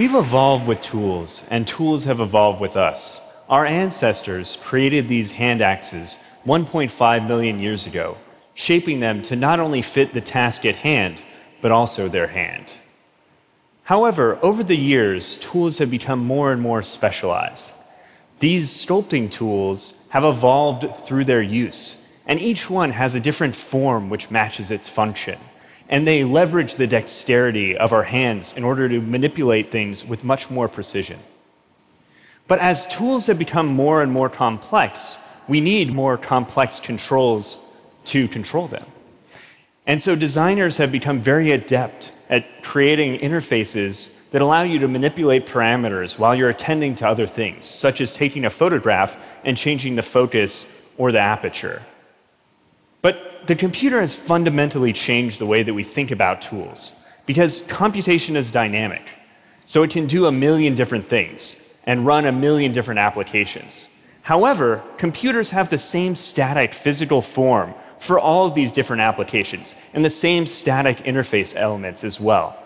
We've evolved with tools, and tools have evolved with us. Our ancestors created these hand axes 1.5 million years ago, shaping them to not only fit the task at hand, but also their hand. However, over the years, tools have become more and more specialized. These sculpting tools have evolved through their use, and each one has a different form which matches its function and they leverage the dexterity of our hands in order to manipulate things with much more precision. But as tools have become more and more complex, we need more complex controls to control them. And so designers have become very adept at creating interfaces that allow you to manipulate parameters while you're attending to other things, such as taking a photograph and changing the focus or the aperture. But the computer has fundamentally changed the way that we think about tools because computation is dynamic. So it can do a million different things and run a million different applications. However, computers have the same static physical form for all of these different applications and the same static interface elements as well.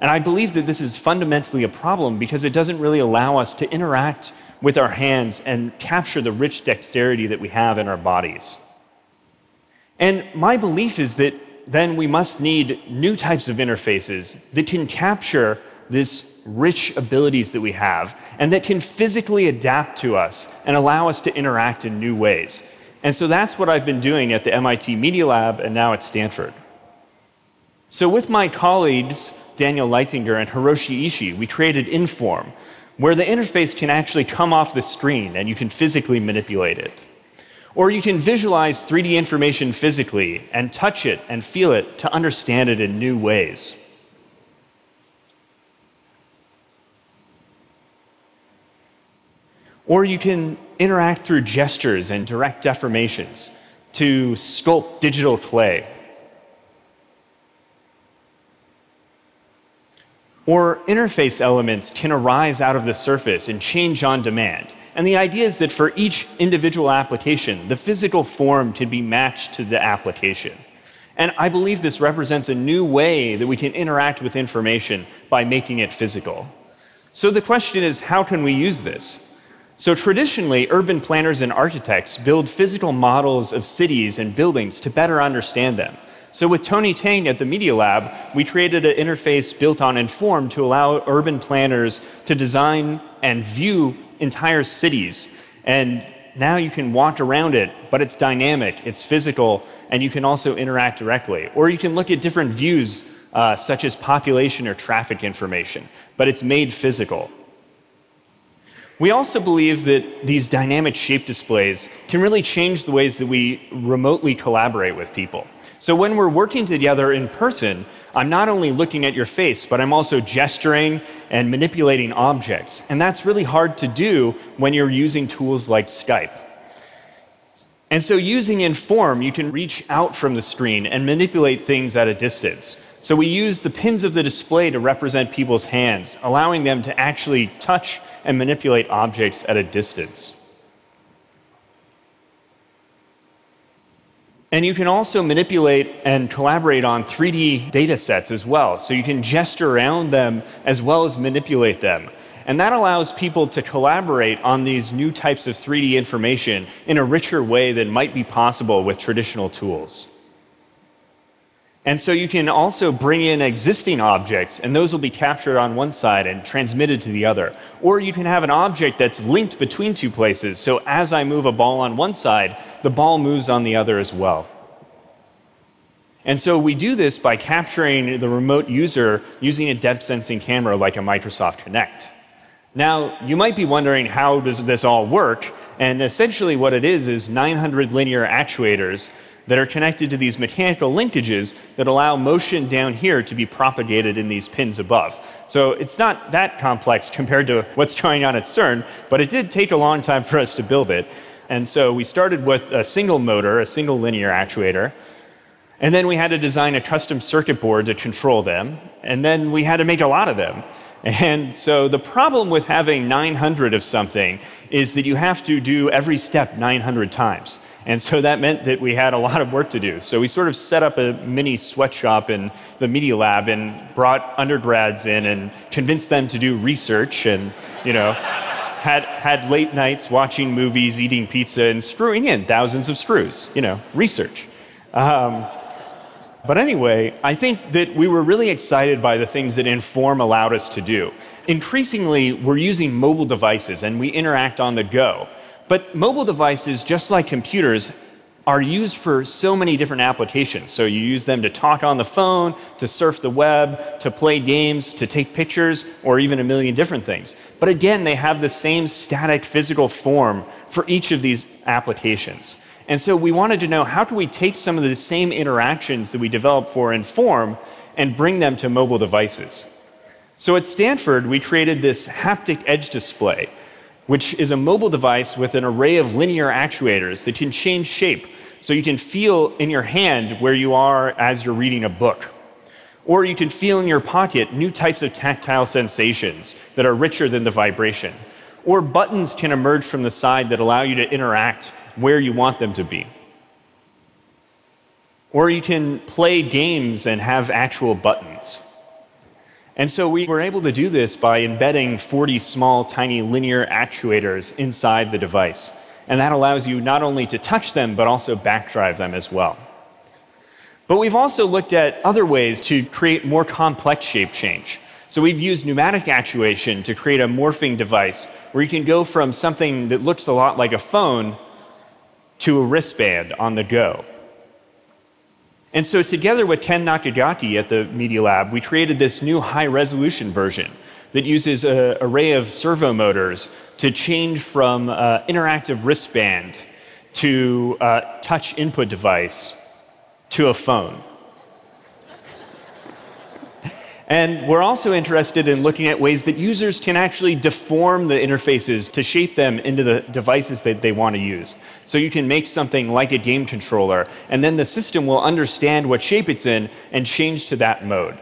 And I believe that this is fundamentally a problem because it doesn't really allow us to interact with our hands and capture the rich dexterity that we have in our bodies. And my belief is that then we must need new types of interfaces that can capture this rich abilities that we have and that can physically adapt to us and allow us to interact in new ways. And so that's what I've been doing at the MIT Media Lab and now at Stanford. So, with my colleagues, Daniel Leithinger and Hiroshi Ishii, we created Inform, where the interface can actually come off the screen and you can physically manipulate it. Or you can visualize 3D information physically and touch it and feel it to understand it in new ways. Or you can interact through gestures and direct deformations to sculpt digital clay. Or interface elements can arise out of the surface and change on demand. And the idea is that for each individual application, the physical form can be matched to the application. And I believe this represents a new way that we can interact with information by making it physical. So the question is how can we use this? So traditionally, urban planners and architects build physical models of cities and buildings to better understand them. So with Tony Tang at the Media Lab, we created an interface built on Inform to allow urban planners to design and view entire cities. And now you can walk around it, but it's dynamic, it's physical, and you can also interact directly. Or you can look at different views, uh, such as population or traffic information, but it's made physical. We also believe that these dynamic shape displays can really change the ways that we remotely collaborate with people. So when we're working together in person, I'm not only looking at your face, but I'm also gesturing and manipulating objects. And that's really hard to do when you're using tools like Skype. And so using Inform, you can reach out from the screen and manipulate things at a distance. So we use the pins of the display to represent people's hands, allowing them to actually touch and manipulate objects at a distance. And you can also manipulate and collaborate on 3D data sets as well. So you can gesture around them as well as manipulate them. And that allows people to collaborate on these new types of 3D information in a richer way than might be possible with traditional tools. And so you can also bring in existing objects, and those will be captured on one side and transmitted to the other. Or you can have an object that's linked between two places, so as I move a ball on one side, the ball moves on the other as well. And so we do this by capturing the remote user using a depth sensing camera like a Microsoft Kinect. Now, you might be wondering how does this all work? And essentially what it is is 900 linear actuators that are connected to these mechanical linkages that allow motion down here to be propagated in these pins above. So it's not that complex compared to what's going on at CERN, but it did take a long time for us to build it. And so we started with a single motor, a single linear actuator. And then we had to design a custom circuit board to control them. And then we had to make a lot of them. And so the problem with having 900 of something is that you have to do every step 900 times. And so that meant that we had a lot of work to do. So we sort of set up a mini sweatshop in the Media Lab and brought undergrads in and convinced them to do research and, you know, had, had late nights watching movies, eating pizza, and screwing in thousands of screws, you know, research. Um, but anyway, I think that we were really excited by the things that Inform allowed us to do. Increasingly, we're using mobile devices and we interact on the go. But mobile devices, just like computers, are used for so many different applications. So you use them to talk on the phone, to surf the web, to play games, to take pictures, or even a million different things. But again, they have the same static physical form for each of these applications. And so we wanted to know how do we take some of the same interactions that we developed for Inform and bring them to mobile devices. So at Stanford, we created this haptic edge display, which is a mobile device with an array of linear actuators that can change shape so you can feel in your hand where you are as you're reading a book. Or you can feel in your pocket new types of tactile sensations that are richer than the vibration. Or buttons can emerge from the side that allow you to interact where you want them to be. Or you can play games and have actual buttons. And so we were able to do this by embedding 40 small, tiny linear actuators inside the device. And that allows you not only to touch them, but also backdrive them as well. But we've also looked at other ways to create more complex shape change. So we've used pneumatic actuation to create a morphing device where you can go from something that looks a lot like a phone to a wristband on the go. And so, together with Ken Nakagaki at the Media Lab, we created this new high resolution version that uses an array of servo motors to change from uh, interactive wristband to uh, touch input device to a phone. And we're also interested in looking at ways that users can actually deform the interfaces to shape them into the devices that they want to use. So you can make something like a game controller, and then the system will understand what shape it's in and change to that mode.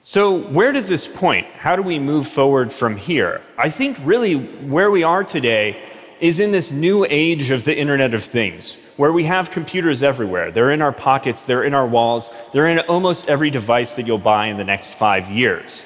So, where does this point? How do we move forward from here? I think really where we are today is in this new age of the Internet of Things, where we have computers everywhere. They're in our pockets, they're in our walls, they're in almost every device that you'll buy in the next five years.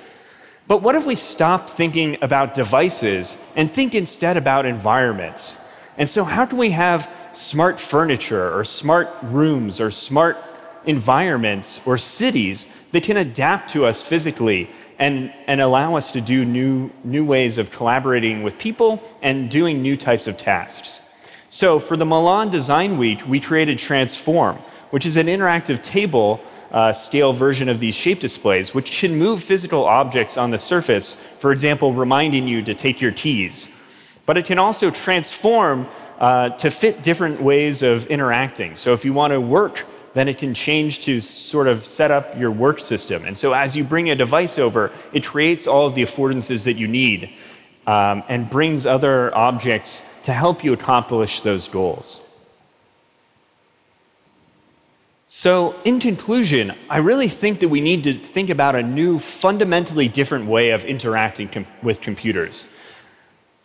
But what if we stop thinking about devices and think instead about environments? And so, how can we have smart furniture or smart rooms or smart environments or cities that can adapt to us physically and, and allow us to do new, new ways of collaborating with people and doing new types of tasks. So, for the Milan Design Week, we created Transform, which is an interactive table uh, scale version of these shape displays, which can move physical objects on the surface, for example, reminding you to take your keys. But it can also transform uh, to fit different ways of interacting. So, if you want to work then it can change to sort of set up your work system. And so as you bring a device over, it creates all of the affordances that you need um, and brings other objects to help you accomplish those goals. So, in conclusion, I really think that we need to think about a new, fundamentally different way of interacting com with computers.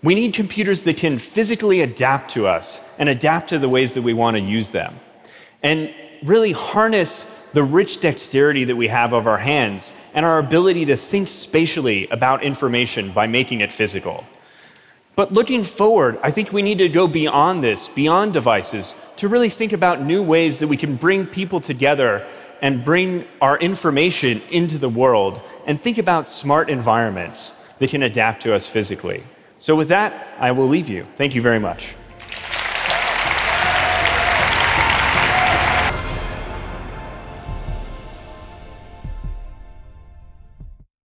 We need computers that can physically adapt to us and adapt to the ways that we want to use them. And really harness the rich dexterity that we have of our hands and our ability to think spatially about information by making it physical. But looking forward, I think we need to go beyond this, beyond devices, to really think about new ways that we can bring people together and bring our information into the world and think about smart environments that can adapt to us physically. So, with that, I will leave you. Thank you very much.